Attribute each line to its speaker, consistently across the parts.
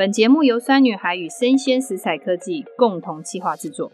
Speaker 1: 本节目由酸女孩与生鲜食材科技共同企划制作。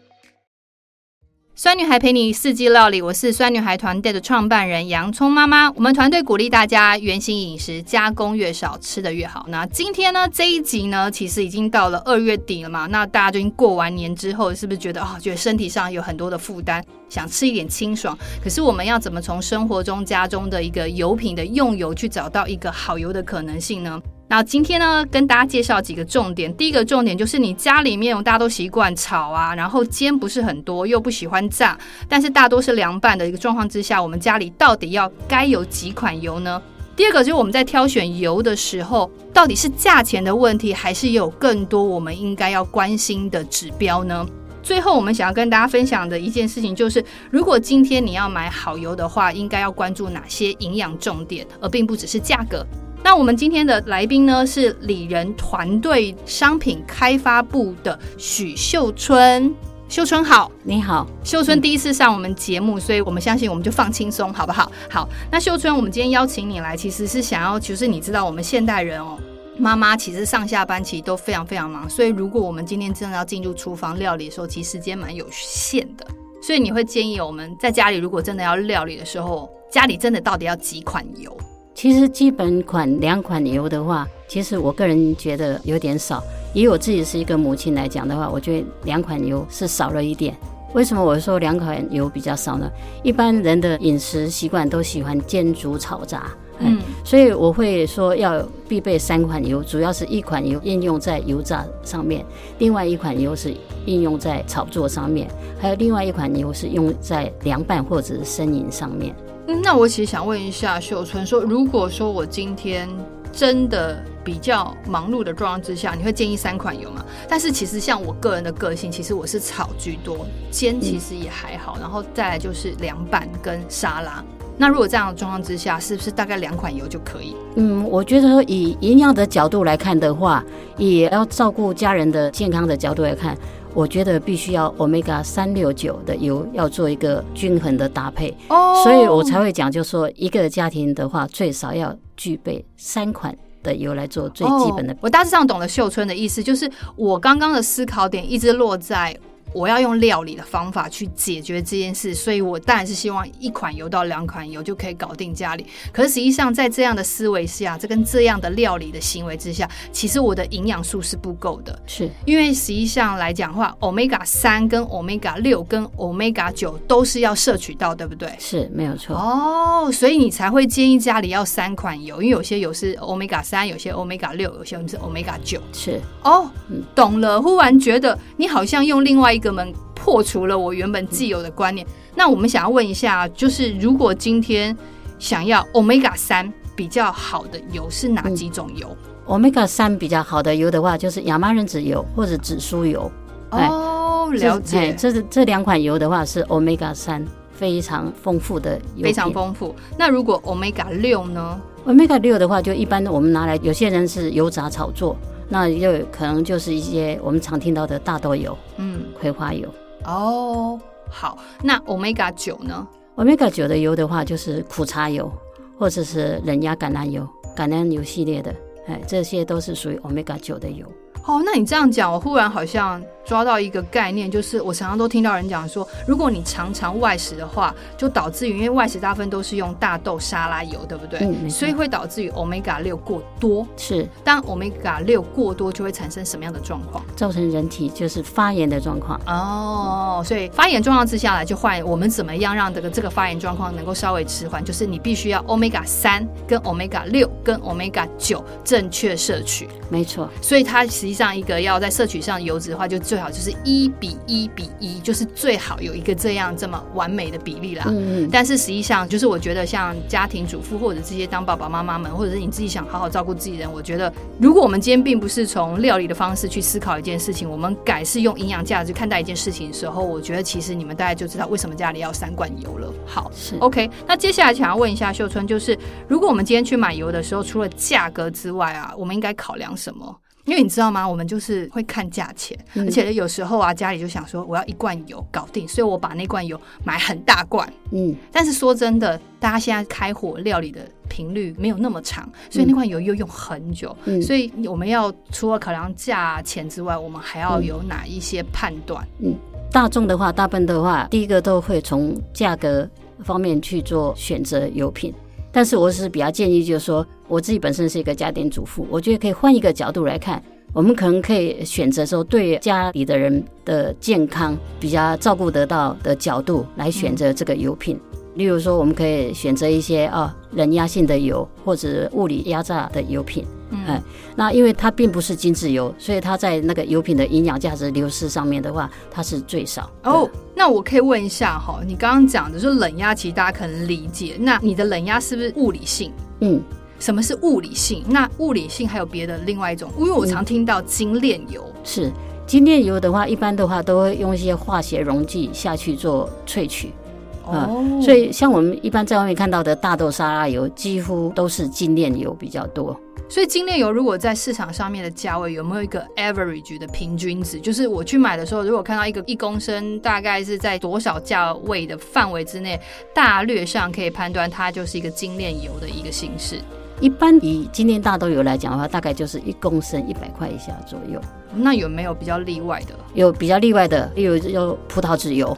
Speaker 1: 酸女孩陪你四季料理，我是酸女孩团队的创办人洋葱妈妈。我们团队鼓励大家原型饮食，加工越少，吃的越好。那今天呢，这一集呢，其实已经到了二月底了嘛。那大家就已经过完年之后，是不是觉得啊、哦，觉得身体上有很多的负担，想吃一点清爽？可是我们要怎么从生活中家中的一个油品的用油，去找到一个好油的可能性呢？那今天呢，跟大家介绍几个重点。第一个重点就是你家里面，大家都习惯炒啊，然后煎不是很多，又不喜欢炸，但是大多是凉拌的一个状况之下，我们家里到底要该有几款油呢？第二个就是我们在挑选油的时候，到底是价钱的问题，还是有更多我们应该要关心的指标呢？最后，我们想要跟大家分享的一件事情就是，如果今天你要买好油的话，应该要关注哪些营养重点，而并不只是价格。那我们今天的来宾呢，是里仁团队商品开发部的许秀春。秀春好，
Speaker 2: 你好，
Speaker 1: 秀春第一次上我们节目，所以我们相信我们就放轻松，好不好？好，那秀春，我们今天邀请你来，其实是想要，就是你知道，我们现代人哦，妈妈其实上下班其实都非常非常忙，所以如果我们今天真的要进入厨房料理的时候，其实时间蛮有限的，所以你会建议我们在家里如果真的要料理的时候，家里真的到底要几款油？
Speaker 2: 其实基本款两款油的话，其实我个人觉得有点少。以我自己是一个母亲来讲的话，我觉得两款油是少了一点。为什么我说两款油比较少呢？一般人的饮食习惯都喜欢煎、煮、炒、炸，嗯，所以我会说要必备三款油，主要是一款油应用在油炸上面，另外一款油是应用在炒作上面，还有另外一款油是用在凉拌或者是生饮上面。
Speaker 1: 嗯，那我其实想问一下秀春说，如果说我今天真的比较忙碌的状况之下，你会建议三款油吗？但是其实像我个人的个性，其实我是炒居多，煎其实也还好，嗯、然后再来就是凉拌跟沙拉。那如果这样的状况之下，是不是大概两款油就可以？
Speaker 2: 嗯，我觉得说以营养的角度来看的话，也要照顾家人的健康的角度来看。我觉得必须要 Omega 三六九的油要做一个均衡的搭配，oh. 所以我才会讲，就是说一个家庭的话，最少要具备三款的油来做最基本的。
Speaker 1: Oh. 我大致上懂了秀春的意思，就是我刚刚的思考点一直落在。我要用料理的方法去解决这件事，所以我当然是希望一款油到两款油就可以搞定家里。可是实际上，在这样的思维下，这跟这样的料理的行为之下，其实我的营养素是不够的。
Speaker 2: 是
Speaker 1: 因为实际上来讲的话，Omega 三跟 Omega 六跟 Omega 九都是要摄取到，对不对？
Speaker 2: 是没有错
Speaker 1: 哦，所以你才会建议家里要三款油，因为有些油是 Omega 三，有些 Omega 六，有些是 Omega 九。
Speaker 2: 是
Speaker 1: 哦，懂了。忽然觉得你好像用另外一个门破除了我原本既有的观念。那我们想要问一下，就是如果今天想要 Omega 三比较好的油是哪几种油？
Speaker 2: 嗯，Omega 三比较好的油的话，就是亚麻仁籽油或者紫苏油。
Speaker 1: 哦，了解。
Speaker 2: 这是这两款油的话是 Omega 三非常丰富的油，
Speaker 1: 非常丰富。那如果 Omega 六呢
Speaker 2: ？Omega 六的话，就一般我们拿来，有些人是油炸炒作。那又可能就是一些我们常听到的大豆油，嗯，葵花油。
Speaker 1: 哦，好，那 Omega 九呢
Speaker 2: ？Omega 九的油的话，就是苦茶油，或者是冷压橄榄油、橄榄油系列的，哎，这些都是属于 Omega 九的油。
Speaker 1: 哦，那你这样讲，我忽然好像。抓到一个概念，就是我常常都听到人讲说，如果你常常外食的话，就导致于因为外食大部分都是用大豆沙拉油，对不对？嗯，所以会导致于 Omega 六过多。
Speaker 2: 是，
Speaker 1: 当 Omega 六过多，就会产生什么样的状况？
Speaker 2: 造成人体就是发炎的状况。
Speaker 1: 哦，所以发炎状况之下来，就换我们怎么样让这个这个发炎状况能够稍微迟缓？就是你必须要 Omega 三跟 Omega 六跟 Omega 九正确摄取。
Speaker 2: 没错，
Speaker 1: 所以它实际上一个要在摄取上油脂的话，就最好就是一比一比一，就是最好有一个这样这么完美的比例啦。嗯嗯。但是实际上，就是我觉得像家庭主妇或者这些当爸爸妈妈们，或者是你自己想好好照顾自己人，我觉得如果我们今天并不是从料理的方式去思考一件事情，我们改是用营养价值看待一件事情的时候，我觉得其实你们大概就知道为什么家里要三罐油了。好，是 OK。那接下来想要问一下秀春，就是如果我们今天去买油的时候，除了价格之外啊，我们应该考量什么？因为你知道吗？我们就是会看价钱，嗯、而且有时候啊，家里就想说我要一罐油搞定，所以我把那罐油买很大罐。嗯，但是说真的，大家现在开火料理的频率没有那么长，所以那罐油又用很久。嗯，所以我们要除了考量价钱之外，我们还要有哪一些判断？
Speaker 2: 嗯，大众的话，大部分的话，第一个都会从价格方面去做选择油品。但是我是比较建议，就是说我自己本身是一个家庭主妇，我觉得可以换一个角度来看，我们可能可以选择说对家里的人的健康比较照顾得到的角度来选择这个油品。例如说，我们可以选择一些啊冷压性的油或者物理压榨的油品。嗯，那因为它并不是精制油，所以它在那个油品的营养价值流失上面的话，它是最少。
Speaker 1: 哦，那我可以问一下哈，你刚刚讲的说冷压，其实大家可能理解，那你的冷压是不是物理性？嗯，什么是物理性？那物理性还有别的另外一种？因为我常听到精炼油，
Speaker 2: 嗯、是精炼油的话，一般的话都会用一些化学溶剂下去做萃取。啊、嗯，所以像我们一般在外面看到的大豆沙拉油，几乎都是精炼油比较多。
Speaker 1: 所以精炼油如果在市场上面的价位有没有一个 average 的平均值？就是我去买的时候，如果看到一个一公升大概是在多少价位的范围之内，大略上可以判断它就是一个精炼油的一个形式。
Speaker 2: 一般以精炼大豆油来讲的话，大概就是一公升一百块以下左右。
Speaker 1: 那有没有比较例外的？
Speaker 2: 有比较例外的，例如有葡萄籽油，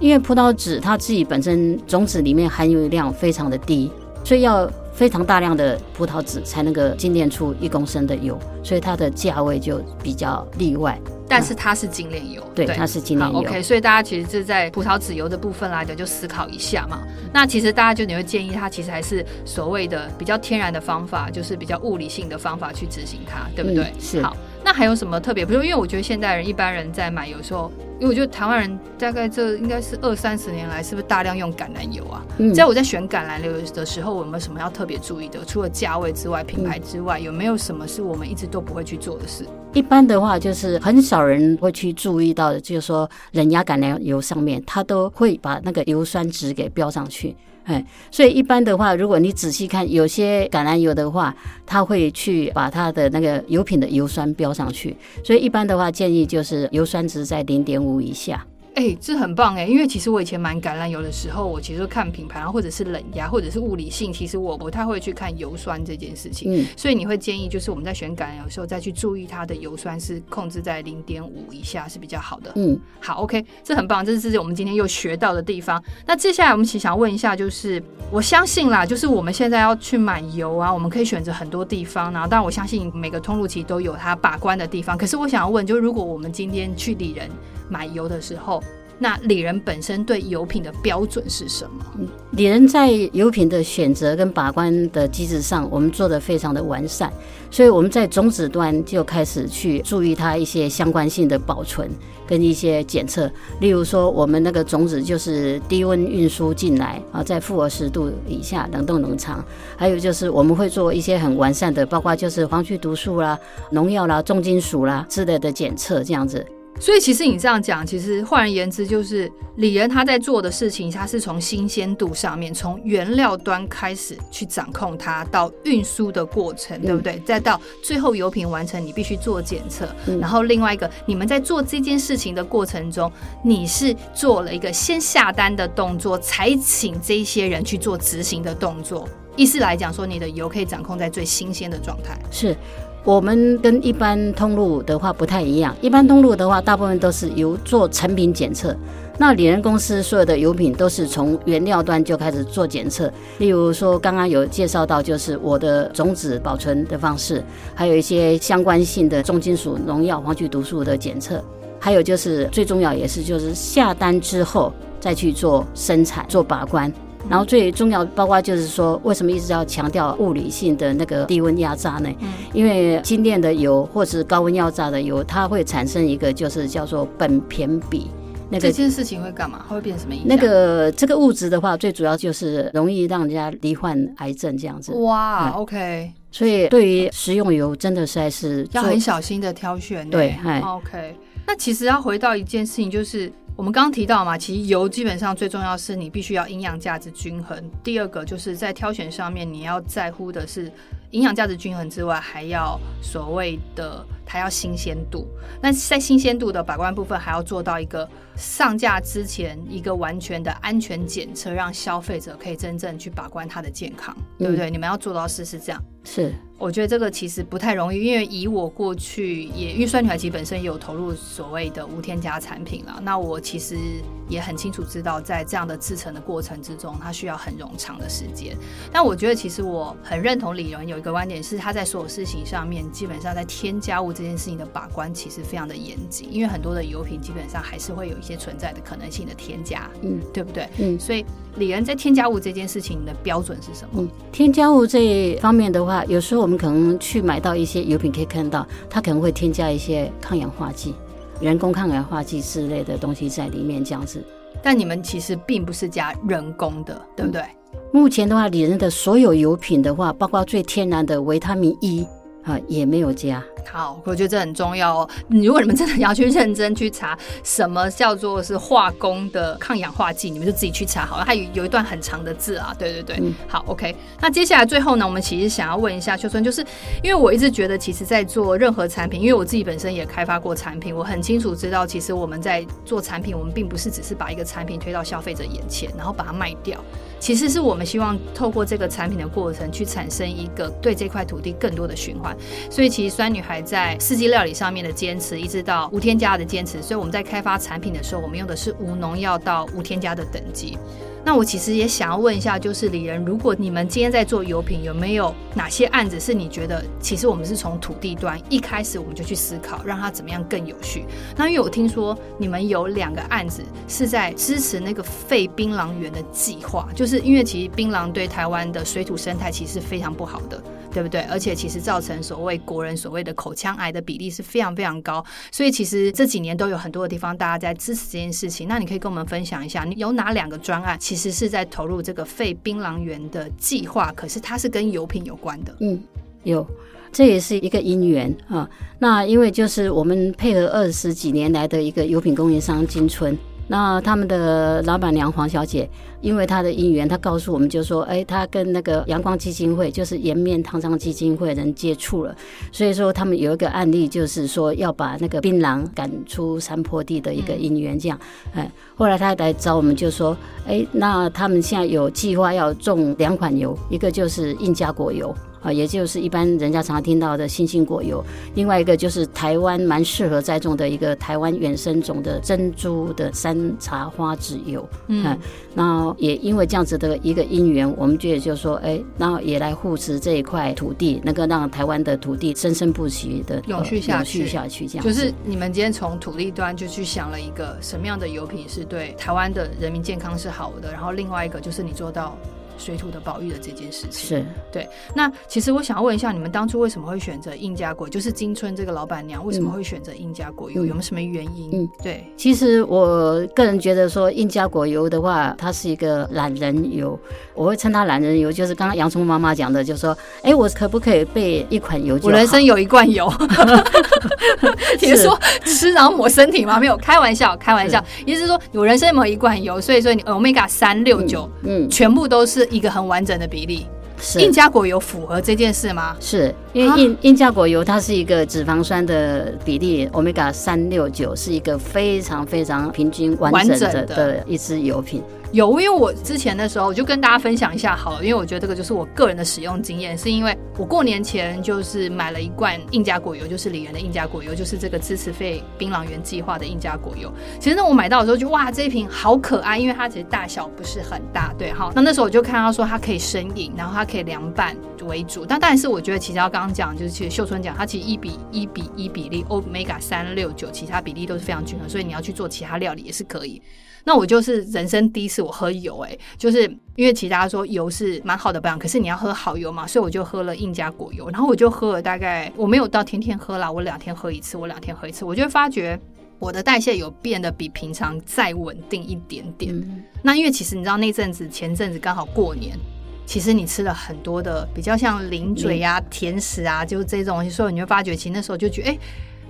Speaker 2: 因为葡萄籽它自己本身种子里面含油量非常的低，所以要。非常大量的葡萄籽才能够精炼出一公升的油，所以它的价位就比较例外。
Speaker 1: 但是它是精炼油，
Speaker 2: 对，它是精炼油。
Speaker 1: OK，所以大家其实是在葡萄籽油的部分来讲，就思考一下嘛。那其实大家就你会建议它，其实还是所谓的比较天然的方法，就是比较物理性的方法去执行它，对不对？
Speaker 2: 嗯、是。
Speaker 1: 好，那还有什么特别？比如说，因为我觉得现代人一般人在买，有时候。因为我觉得台湾人大概这应该是二三十年来，是不是大量用橄榄油啊？嗯，在我在选橄榄油的时候，有没有什么要特别注意的？除了价位之外，品牌之外，有没有什么是我们一直都不会去做的事？
Speaker 2: 一般的话，就是很少人会去注意到的，就是说冷压橄榄油上面，它都会把那个油酸值给标上去。哎，所以一般的话，如果你仔细看，有些橄榄油的话，它会去把它的那个油品的油酸标上去。所以一般的话，建议就是油酸值在零点五以下。
Speaker 1: 哎、欸，这很棒哎，因为其实我以前买橄榄油的时候，我其实看品牌，或者是冷压，或者是物理性，其实我不太会去看油酸这件事情。嗯，所以你会建议，就是我们在选橄榄油的时候，再去注意它的油酸是控制在零点五以下是比较好的。嗯，好，OK，这很棒，这是我们今天又学到的地方。那接下来我们其实想问一下，就是我相信啦，就是我们现在要去买油啊，我们可以选择很多地方，然后当然我相信每个通路其实都有它把关的地方。可是我想要问，就是如果我们今天去理人买油的时候，那里仁本身对油品的标准是什么？
Speaker 2: 里仁在油品的选择跟把关的机制上，我们做得非常的完善，所以我们在种子端就开始去注意它一些相关性的保存跟一些检测，例如说我们那个种子就是低温运输进来啊，在负二十度以下冷冻冷藏，还有就是我们会做一些很完善的，包括就是黄曲毒素啦、农药啦、重金属啦之类的检测这样子。
Speaker 1: 所以其实你这样讲，其实换而言之，就是李仁他在做的事情，他是从新鲜度上面，从原料端开始去掌控它，到运输的过程，对不对？再到最后油品完成，你必须做检测。然后另外一个，你们在做这件事情的过程中，你是做了一个先下单的动作，才请这些人去做执行的动作。意思来讲，说你的油可以掌控在最新鲜的状态。
Speaker 2: 是。我们跟一般通路的话不太一样，一般通路的话，大部分都是由做成品检测。那里仁公司所有的油品都是从原料端就开始做检测。例如说，刚刚有介绍到，就是我的种子保存的方式，还有一些相关性的重金属、农药、黄曲毒素的检测，还有就是最重要也是就是下单之后再去做生产、做把关。然后最重要，包括就是说，为什么一直要强调物理性的那个低温压榨呢？嗯，因为精炼的油或是高温压榨的油，它会产生一个就是叫做苯偏比。那个
Speaker 1: 这件事情会干嘛？它会变什么影响？
Speaker 2: 那个这个物质的话，最主要就是容易让人家罹患癌症这样子。
Speaker 1: 哇，OK。
Speaker 2: 所以对于食用油，真的实在是
Speaker 1: 要很小心的挑选。
Speaker 2: 对
Speaker 1: ，OK。那其实要回到一件事情，就是。我们刚刚提到嘛，其实油基本上最重要是你必须要营养价值均衡。第二个就是在挑选上面，你要在乎的是营养价值均衡之外，还要所谓的它要新鲜度。那在新鲜度的把关部分，还要做到一个上架之前一个完全的安全检测，让消费者可以真正去把关它的健康，嗯、对不对？你们要做到事是这样。
Speaker 2: 是，
Speaker 1: 我觉得这个其实不太容易，因为以我过去也，因为酸女孩其实本身也有投入所谓的无添加产品了。那我其实也很清楚知道，在这样的制成的过程之中，它需要很冗长的时间。但我觉得其实我很认同李荣有一个观点，是他在所有事情上面，基本上在添加物这件事情的把关其实非常的严谨，因为很多的油品基本上还是会有一些存在的可能性的添加，嗯，对不对？嗯，所以李仁在添加物这件事情的标准是什么？
Speaker 2: 嗯，添加物这一方面的话。有时候我们可能去买到一些油品，可以看到它可能会添加一些抗氧化剂、人工抗氧化剂之类的东西在里面，这样子。
Speaker 1: 但你们其实并不是加人工的，对不对？
Speaker 2: 嗯，目前的话，李仁的所有油品的话，包括最天然的维他命 E 啊，也没有加。
Speaker 1: 好，我觉得这很重要哦。如果你们真的要去认真去查什么叫做是化工的抗氧化剂，你们就自己去查好了。它有有一段很长的字啊，对对对。嗯、好，OK。那接下来最后呢，我们其实想要问一下秀春，就是因为我一直觉得，其实，在做任何产品，因为我自己本身也开发过产品，我很清楚知道，其实我们在做产品，我们并不是只是把一个产品推到消费者眼前，然后把它卖掉。其实是我们希望透过这个产品的过程，去产生一个对这块土地更多的循环。所以，其实酸女孩在四季料理上面的坚持，一直到无添加的坚持。所以我们在开发产品的时候，我们用的是无农药到无添加的等级。那我其实也想要问一下，就是李仁，如果你们今天在做油品，有没有哪些案子是你觉得，其实我们是从土地端一开始我们就去思考，让它怎么样更有序？那因为我听说你们有两个案子是在支持那个废槟榔园的计划，就是因为其实槟榔对台湾的水土生态其实是非常不好的，对不对？而且其实造成所谓国人所谓的口腔癌的比例是非常非常高，所以其实这几年都有很多的地方大家在支持这件事情。那你可以跟我们分享一下，你有哪两个专案？其实是在投入这个废槟榔园的计划，可是它是跟油品有关的。
Speaker 2: 嗯，有，这也是一个因缘啊。那因为就是我们配合二十几年来的一个油品供应商金春。那他们的老板娘黄小姐，因为她的姻缘，她告诉我们就说，哎，她跟那个阳光基金会，就是颜面烫伤基金会人接触了，所以说他们有一个案例，就是说要把那个槟榔赶出山坡地的一个姻缘，这样，哎，后来她来找我们就说，哎，那他们现在有计划要种两款油，一个就是印加果油。啊，也就是一般人家常常听到的星星果油，另外一个就是台湾蛮适合栽种的一个台湾原生种的珍珠的山茶花籽油。嗯，然后也因为这样子的一个因缘，我们觉得就是说，哎，然后也来护持这一块土地，能够让台湾的土地生生不息的
Speaker 1: 永续下去，
Speaker 2: 永续下去。这样
Speaker 1: 就是你们今天从土地端就去想了一个什么样的油品是对台湾的人民健康是好的，然后另外一个就是你做到。水土的保育的这件事情
Speaker 2: 是
Speaker 1: 对。那其实我想要问一下，你们当初为什么会选择印加果？就是金春这个老板娘为什么会选择印加果油？有没有什么原因？嗯，对。
Speaker 2: 其实我个人觉得说，印加果油的话，它是一个懒人油。我会称它懒人油，就是刚刚洋葱妈妈讲的，就是说，哎，我可不可以备一款油？
Speaker 1: 我人生有一罐油。你是说吃然后抹身体吗？没有，开玩笑，开玩笑。意思是说，我人生有一罐油，所以说你 Omega 三六九，嗯，全部都是。一个很完整的比例，是印加果油符合这件事吗？
Speaker 2: 是因为印印加果油它是一个脂肪酸的比例，Omega 三六九是一个非常非常平均完整的的一支油品。
Speaker 1: 有，因为我之前的时候，我就跟大家分享一下好了，因为我觉得这个就是我个人的使用经验，是因为我过年前就是买了一罐印加果油，就是李仁的印加果油，就是这个支持费槟榔园计划的印加果油。其实呢，我买到的时候就哇，这一瓶好可爱，因为它其实大小不是很大，对哈。那那时候我就看到说它可以生饮，然后它可以凉拌为主。但但是我觉得其实要刚刚讲，就是其实秀春讲，它其实一比一比一比例，Omega 三六九，其他比例都是非常均衡，所以你要去做其他料理也是可以。那我就是人生第一次我喝油，欸，哎，就是因为其他说油是蛮好的保养，可是你要喝好油嘛，所以我就喝了印加果油，然后我就喝了大概我没有到天天喝啦，我两天喝一次，我两天喝一次，我就发觉我的代谢有变得比平常再稳定一点点。嗯、那因为其实你知道那阵子前阵子刚好过年，其实你吃了很多的比较像零嘴啊、甜食啊，就是这种东西，所以你会发觉其实那时候就觉得哎。欸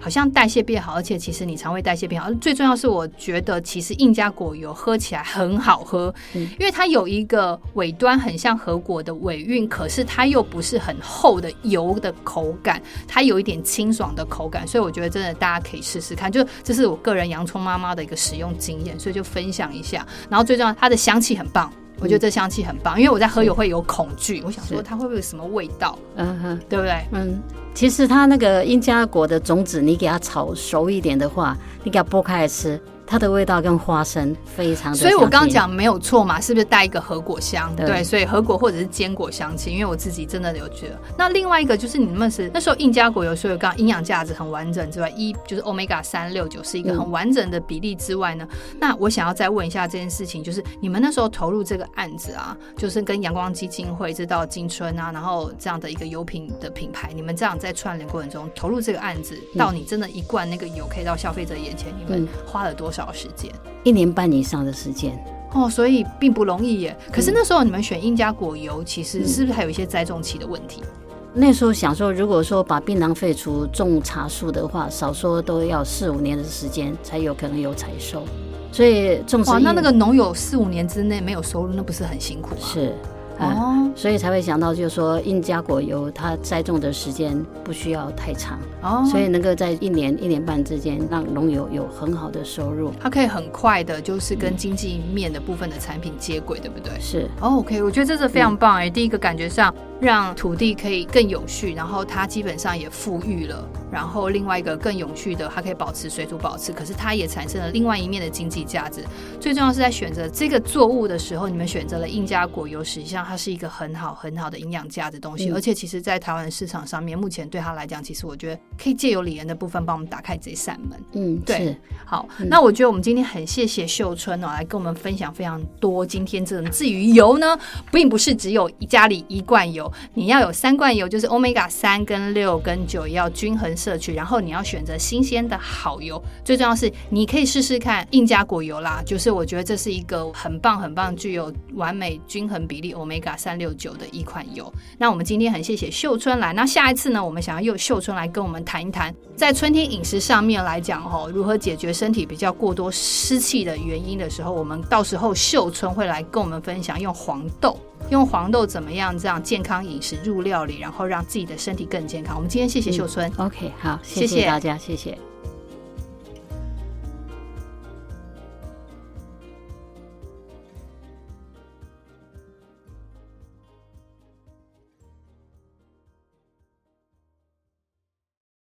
Speaker 1: 好像代谢变好，而且其实你肠胃代谢变好。最重要是，我觉得其实印加果油喝起来很好喝，嗯、因为它有一个尾端很像核果的尾韵，可是它又不是很厚的油的口感，它有一点清爽的口感，所以我觉得真的大家可以试试看。就这是我个人洋葱妈妈的一个使用经验，所以就分享一下。然后最重要，它的香气很棒。我觉得这香气很棒，因为我在喝油会有恐惧，我想说它会不会有什么味道，嗯哼，对不对？
Speaker 2: 嗯，其实它那个印加果的种子，你给它炒熟一点的话，你给它剥开来吃。它的味道跟花生非常的，
Speaker 1: 所以我刚刚讲没有错嘛，是不是带一个核果香？对，对，所以核果或者是坚果香气，因为我自己真的有觉得。那另外一个就是你们是那时候印加果油，所以刚刚营养价值很完整之外，一就是 Omega 三六九是一个很完整的比例之外呢，嗯、那我想要再问一下这件事情，就是你们那时候投入这个案子啊，就是跟阳光基金会知道金春啊，然后这样的一个油品的品牌，你们这样在串联过程中投入这个案子，到你真的一罐那个油可以到消费者眼前，你们花了多少时间？
Speaker 2: 一年半以上的时间
Speaker 1: 哦，所以并不容易耶。可是那时候你们选印加果油，其实是不是还有一些栽种期的问题？
Speaker 2: 嗯、那时候想说，如果说把槟榔废除种茶树的话，少说都要四五年的时间才有可能有采收。所以种植哇，
Speaker 1: 那那个农友四五年之内没有收入，那不是很辛苦吗？
Speaker 2: 是。哦，所以才会想到，就是说印加果油它栽种的时间不需要太长，哦，所以能够在一年一年半之间让农友有很好的收入，
Speaker 1: 它可以很快的，就是跟经济面的部分的产品接轨，对不对？
Speaker 2: 是。
Speaker 1: 哦，OK，我觉得这是非常棒哎，第一个感觉上。让土地可以更有序，然后它基本上也富裕了。然后另外一个更永续的，它可以保持水土保持，可是它也产生了另外一面的经济价值。最重要是在选择这个作物的时候，你们选择了印加果油，实际上它是一个很好很好的营养价值东西。嗯、而且其实，在台湾市场上面，目前对它来讲，其实我觉得可以借由李岩的部分帮我们打开这扇门。
Speaker 2: 嗯，对。
Speaker 1: 好，嗯、那我觉得我们今天很谢谢秀春哦，来跟我们分享非常多。今天这种至于油呢，并不是只有一家里一罐油，你要有三。罐油就是 Omega 三跟六跟九要均衡摄取，然后你要选择新鲜的好油。最重要是你可以试试看印加果油啦，就是我觉得这是一个很棒很棒、具有完美均衡比例 Omega 三六九的一款油。那我们今天很谢谢秀春来，那下一次呢，我们想要用秀春来跟我们谈一谈，在春天饮食上面来讲吼，如何解决身体比较过多湿气的原因的时候，我们到时候秀春会来跟我们分享用黄豆。用黄豆怎么样这样健康饮食入料理，然后让自己的身体更健康。我们今天谢谢秀春。
Speaker 2: 嗯，OK，好，谢谢大家，谢谢。谢谢。